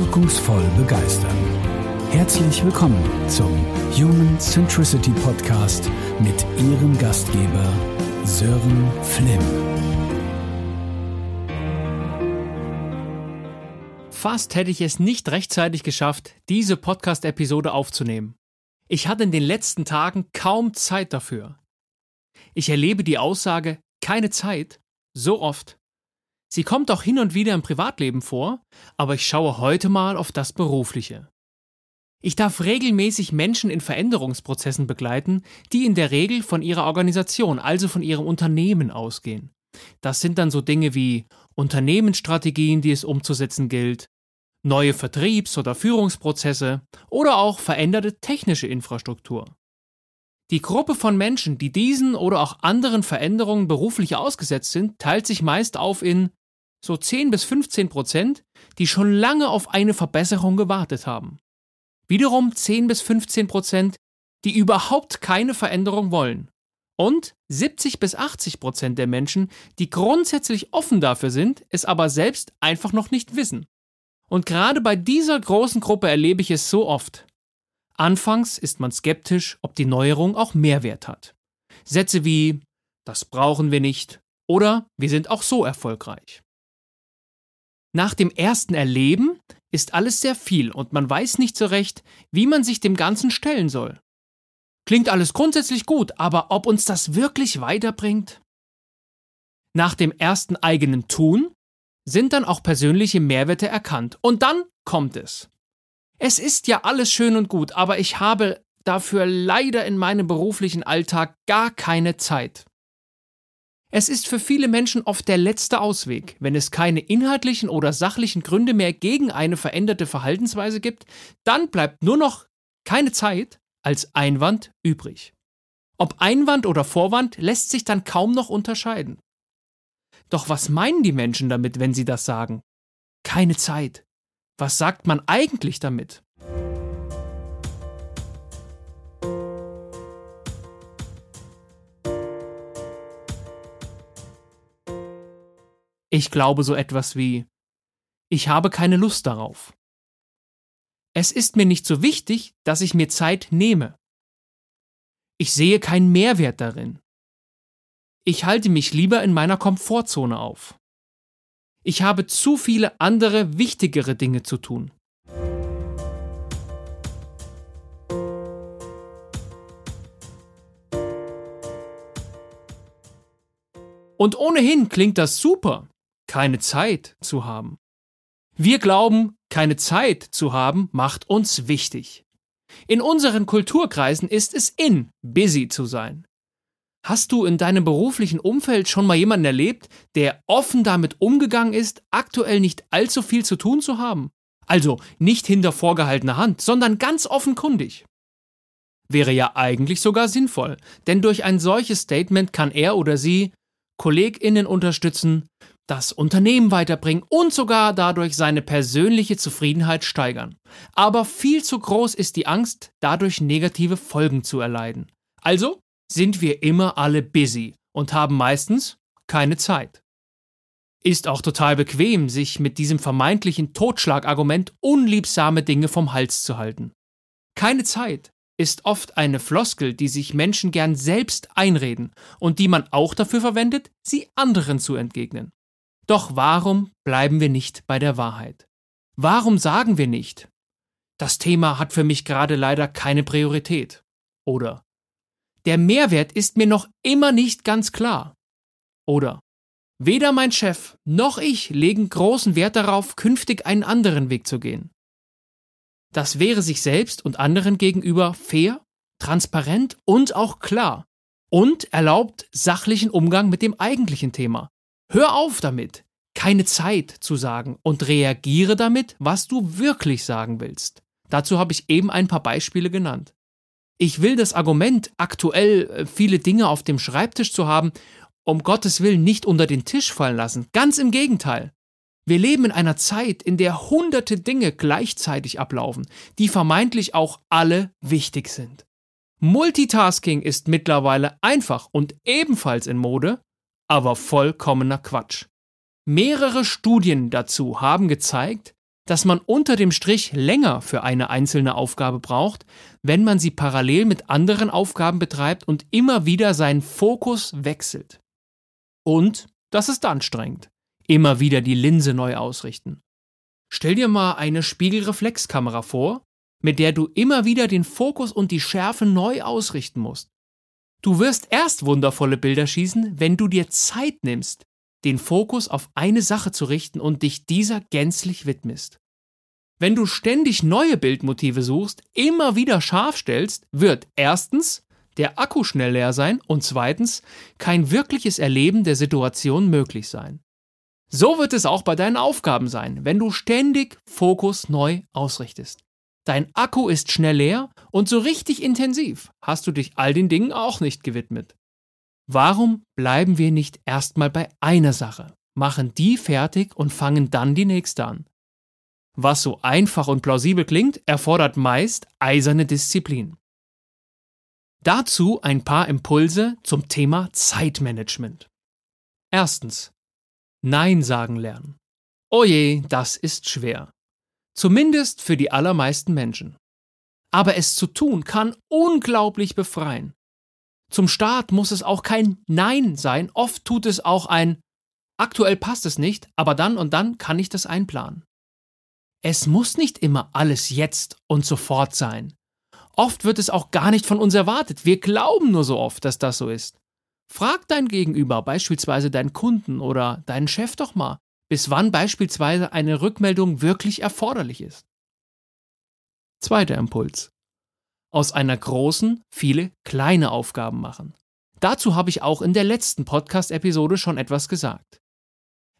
wirkungsvoll begeistern. Herzlich willkommen zum Human Centricity Podcast mit Ihrem Gastgeber Sören Flimm. Fast hätte ich es nicht rechtzeitig geschafft, diese Podcast-Episode aufzunehmen. Ich hatte in den letzten Tagen kaum Zeit dafür. Ich erlebe die Aussage keine Zeit so oft. Sie kommt auch hin und wieder im Privatleben vor, aber ich schaue heute mal auf das Berufliche. Ich darf regelmäßig Menschen in Veränderungsprozessen begleiten, die in der Regel von ihrer Organisation, also von ihrem Unternehmen ausgehen. Das sind dann so Dinge wie Unternehmensstrategien, die es umzusetzen gilt, neue Vertriebs- oder Führungsprozesse oder auch veränderte technische Infrastruktur. Die Gruppe von Menschen, die diesen oder auch anderen Veränderungen beruflich ausgesetzt sind, teilt sich meist auf in so 10 bis 15 Prozent, die schon lange auf eine Verbesserung gewartet haben. Wiederum 10 bis 15 Prozent, die überhaupt keine Veränderung wollen. Und 70 bis 80 Prozent der Menschen, die grundsätzlich offen dafür sind, es aber selbst einfach noch nicht wissen. Und gerade bei dieser großen Gruppe erlebe ich es so oft. Anfangs ist man skeptisch, ob die Neuerung auch Mehrwert hat. Sätze wie das brauchen wir nicht oder wir sind auch so erfolgreich. Nach dem ersten Erleben ist alles sehr viel und man weiß nicht so recht, wie man sich dem Ganzen stellen soll. Klingt alles grundsätzlich gut, aber ob uns das wirklich weiterbringt? Nach dem ersten eigenen Tun sind dann auch persönliche Mehrwerte erkannt und dann kommt es. Es ist ja alles schön und gut, aber ich habe dafür leider in meinem beruflichen Alltag gar keine Zeit. Es ist für viele Menschen oft der letzte Ausweg. Wenn es keine inhaltlichen oder sachlichen Gründe mehr gegen eine veränderte Verhaltensweise gibt, dann bleibt nur noch keine Zeit als Einwand übrig. Ob Einwand oder Vorwand lässt sich dann kaum noch unterscheiden. Doch was meinen die Menschen damit, wenn sie das sagen? Keine Zeit. Was sagt man eigentlich damit? Ich glaube so etwas wie Ich habe keine Lust darauf. Es ist mir nicht so wichtig, dass ich mir Zeit nehme. Ich sehe keinen Mehrwert darin. Ich halte mich lieber in meiner Komfortzone auf. Ich habe zu viele andere, wichtigere Dinge zu tun. Und ohnehin klingt das super, keine Zeit zu haben. Wir glauben, keine Zeit zu haben macht uns wichtig. In unseren Kulturkreisen ist es in, busy zu sein. Hast du in deinem beruflichen Umfeld schon mal jemanden erlebt, der offen damit umgegangen ist, aktuell nicht allzu viel zu tun zu haben? Also nicht hinter vorgehaltener Hand, sondern ganz offenkundig. Wäre ja eigentlich sogar sinnvoll, denn durch ein solches Statement kann er oder sie KollegInnen unterstützen, das Unternehmen weiterbringen und sogar dadurch seine persönliche Zufriedenheit steigern. Aber viel zu groß ist die Angst, dadurch negative Folgen zu erleiden. Also sind wir immer alle busy und haben meistens keine Zeit. Ist auch total bequem, sich mit diesem vermeintlichen Totschlagargument unliebsame Dinge vom Hals zu halten. Keine Zeit ist oft eine Floskel, die sich Menschen gern selbst einreden und die man auch dafür verwendet, sie anderen zu entgegnen. Doch warum bleiben wir nicht bei der Wahrheit? Warum sagen wir nicht, das Thema hat für mich gerade leider keine Priorität? Oder der Mehrwert ist mir noch immer nicht ganz klar. Oder weder mein Chef noch ich legen großen Wert darauf, künftig einen anderen Weg zu gehen. Das wäre sich selbst und anderen gegenüber fair, transparent und auch klar und erlaubt sachlichen Umgang mit dem eigentlichen Thema. Hör auf damit, keine Zeit zu sagen und reagiere damit, was du wirklich sagen willst. Dazu habe ich eben ein paar Beispiele genannt. Ich will das Argument, aktuell äh, viele Dinge auf dem Schreibtisch zu haben, um Gottes Willen nicht unter den Tisch fallen lassen. Ganz im Gegenteil. Wir leben in einer Zeit, in der hunderte Dinge gleichzeitig ablaufen, die vermeintlich auch alle wichtig sind. Multitasking ist mittlerweile einfach und ebenfalls in Mode, aber vollkommener Quatsch. Mehrere Studien dazu haben gezeigt, dass man unter dem Strich länger für eine einzelne Aufgabe braucht, wenn man sie parallel mit anderen Aufgaben betreibt und immer wieder seinen Fokus wechselt. Und das ist anstrengend. Immer wieder die Linse neu ausrichten. Stell dir mal eine Spiegelreflexkamera vor, mit der du immer wieder den Fokus und die Schärfe neu ausrichten musst. Du wirst erst wundervolle Bilder schießen, wenn du dir Zeit nimmst, den Fokus auf eine Sache zu richten und dich dieser gänzlich widmest. Wenn du ständig neue Bildmotive suchst, immer wieder scharf stellst, wird erstens der Akku schnell leer sein und zweitens kein wirkliches Erleben der Situation möglich sein. So wird es auch bei deinen Aufgaben sein, wenn du ständig Fokus neu ausrichtest. Dein Akku ist schnell leer und so richtig intensiv hast du dich all den Dingen auch nicht gewidmet. Warum bleiben wir nicht erstmal bei einer Sache, machen die fertig und fangen dann die nächste an? Was so einfach und plausibel klingt, erfordert meist eiserne Disziplin. Dazu ein paar Impulse zum Thema Zeitmanagement. Erstens. Nein sagen lernen. Oje, das ist schwer. Zumindest für die allermeisten Menschen. Aber es zu tun kann unglaublich befreien. Zum Start muss es auch kein Nein sein, oft tut es auch ein Aktuell passt es nicht, aber dann und dann kann ich das einplanen. Es muss nicht immer alles jetzt und sofort sein. Oft wird es auch gar nicht von uns erwartet. Wir glauben nur so oft, dass das so ist. Frag dein Gegenüber, beispielsweise deinen Kunden oder deinen Chef doch mal, bis wann beispielsweise eine Rückmeldung wirklich erforderlich ist. Zweiter Impuls. Aus einer großen viele kleine Aufgaben machen. Dazu habe ich auch in der letzten Podcast-Episode schon etwas gesagt.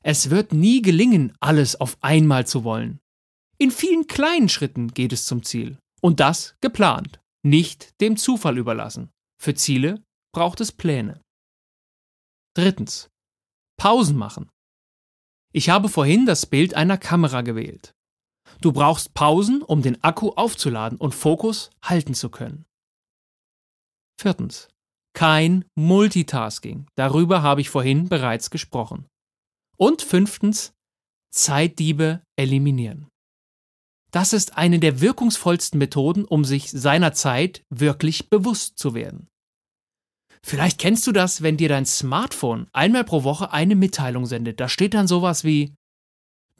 Es wird nie gelingen, alles auf einmal zu wollen. In vielen kleinen Schritten geht es zum Ziel. Und das geplant, nicht dem Zufall überlassen. Für Ziele braucht es Pläne. Drittens. Pausen machen. Ich habe vorhin das Bild einer Kamera gewählt. Du brauchst Pausen, um den Akku aufzuladen und Fokus halten zu können. Viertens. Kein Multitasking. Darüber habe ich vorhin bereits gesprochen. Und fünftens. Zeitdiebe eliminieren. Das ist eine der wirkungsvollsten Methoden, um sich seiner Zeit wirklich bewusst zu werden. Vielleicht kennst du das, wenn dir dein Smartphone einmal pro Woche eine Mitteilung sendet. Da steht dann sowas wie,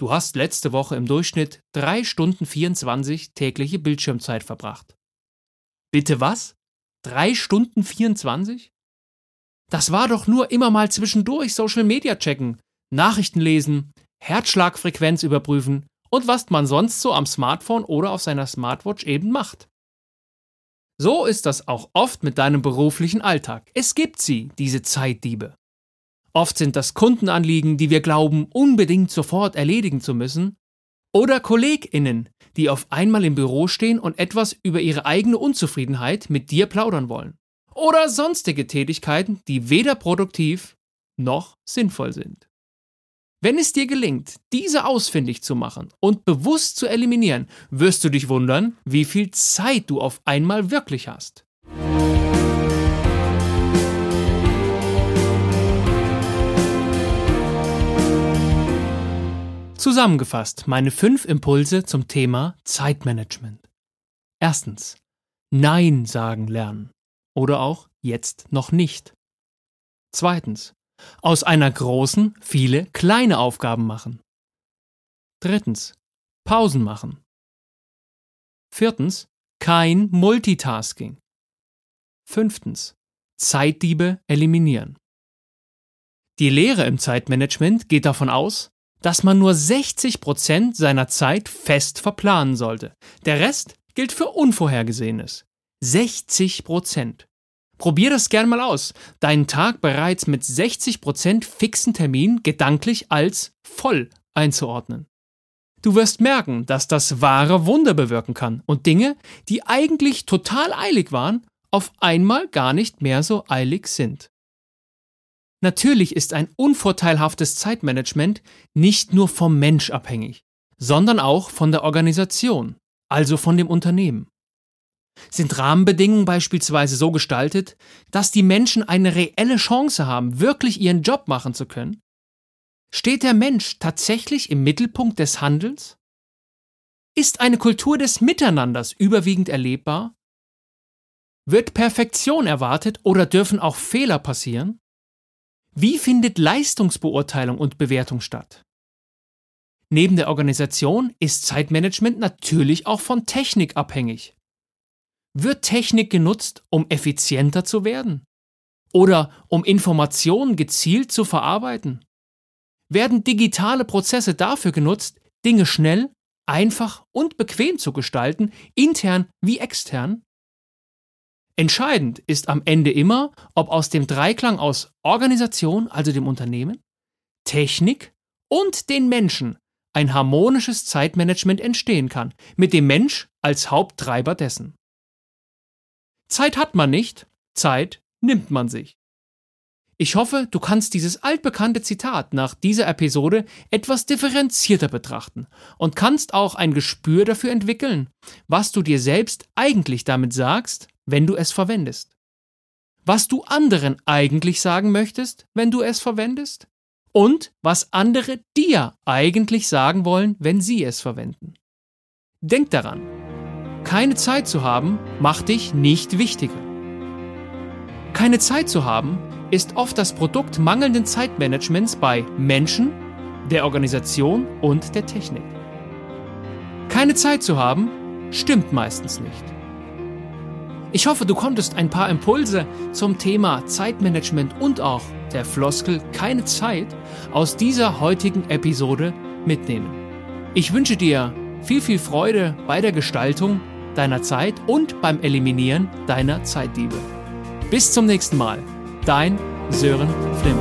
du hast letzte Woche im Durchschnitt 3 Stunden 24 tägliche Bildschirmzeit verbracht. Bitte was? 3 Stunden 24? Das war doch nur immer mal zwischendurch Social Media checken, Nachrichten lesen, Herzschlagfrequenz überprüfen und was man sonst so am Smartphone oder auf seiner Smartwatch eben macht. So ist das auch oft mit deinem beruflichen Alltag. Es gibt sie, diese Zeitdiebe. Oft sind das Kundenanliegen, die wir glauben, unbedingt sofort erledigen zu müssen, oder KollegInnen, die auf einmal im Büro stehen und etwas über ihre eigene Unzufriedenheit mit dir plaudern wollen. Oder sonstige Tätigkeiten, die weder produktiv noch sinnvoll sind. Wenn es dir gelingt, diese ausfindig zu machen und bewusst zu eliminieren, wirst du dich wundern, wie viel Zeit du auf einmal wirklich hast. Zusammengefasst meine fünf Impulse zum Thema Zeitmanagement. Erstens. Nein sagen lernen. Oder auch jetzt noch nicht. Zweitens aus einer großen viele kleine Aufgaben machen. Drittens. Pausen machen. Viertens. Kein Multitasking. Fünftens. Zeitdiebe eliminieren. Die Lehre im Zeitmanagement geht davon aus, dass man nur 60% seiner Zeit fest verplanen sollte. Der Rest gilt für Unvorhergesehenes. 60%. Probier das gern mal aus. Deinen Tag bereits mit 60% fixen Termin gedanklich als voll einzuordnen. Du wirst merken, dass das wahre Wunder bewirken kann und Dinge, die eigentlich total eilig waren, auf einmal gar nicht mehr so eilig sind. Natürlich ist ein unvorteilhaftes Zeitmanagement nicht nur vom Mensch abhängig, sondern auch von der Organisation, also von dem Unternehmen. Sind Rahmenbedingungen beispielsweise so gestaltet, dass die Menschen eine reelle Chance haben, wirklich ihren Job machen zu können? Steht der Mensch tatsächlich im Mittelpunkt des Handelns? Ist eine Kultur des Miteinanders überwiegend erlebbar? Wird Perfektion erwartet oder dürfen auch Fehler passieren? Wie findet Leistungsbeurteilung und Bewertung statt? Neben der Organisation ist Zeitmanagement natürlich auch von Technik abhängig. Wird Technik genutzt, um effizienter zu werden? Oder um Informationen gezielt zu verarbeiten? Werden digitale Prozesse dafür genutzt, Dinge schnell, einfach und bequem zu gestalten, intern wie extern? Entscheidend ist am Ende immer, ob aus dem Dreiklang aus Organisation, also dem Unternehmen, Technik und den Menschen ein harmonisches Zeitmanagement entstehen kann, mit dem Mensch als Haupttreiber dessen. Zeit hat man nicht, Zeit nimmt man sich. Ich hoffe, du kannst dieses altbekannte Zitat nach dieser Episode etwas differenzierter betrachten und kannst auch ein Gespür dafür entwickeln, was du dir selbst eigentlich damit sagst, wenn du es verwendest. Was du anderen eigentlich sagen möchtest, wenn du es verwendest und was andere dir eigentlich sagen wollen, wenn sie es verwenden. Denk daran, keine Zeit zu haben macht dich nicht wichtiger. Keine Zeit zu haben ist oft das Produkt mangelnden Zeitmanagements bei Menschen, der Organisation und der Technik. Keine Zeit zu haben stimmt meistens nicht. Ich hoffe, du konntest ein paar Impulse zum Thema Zeitmanagement und auch der Floskel keine Zeit aus dieser heutigen Episode mitnehmen. Ich wünsche dir viel, viel Freude bei der Gestaltung deiner Zeit und beim Eliminieren deiner Zeitdiebe. Bis zum nächsten Mal. Dein Sören Flimm.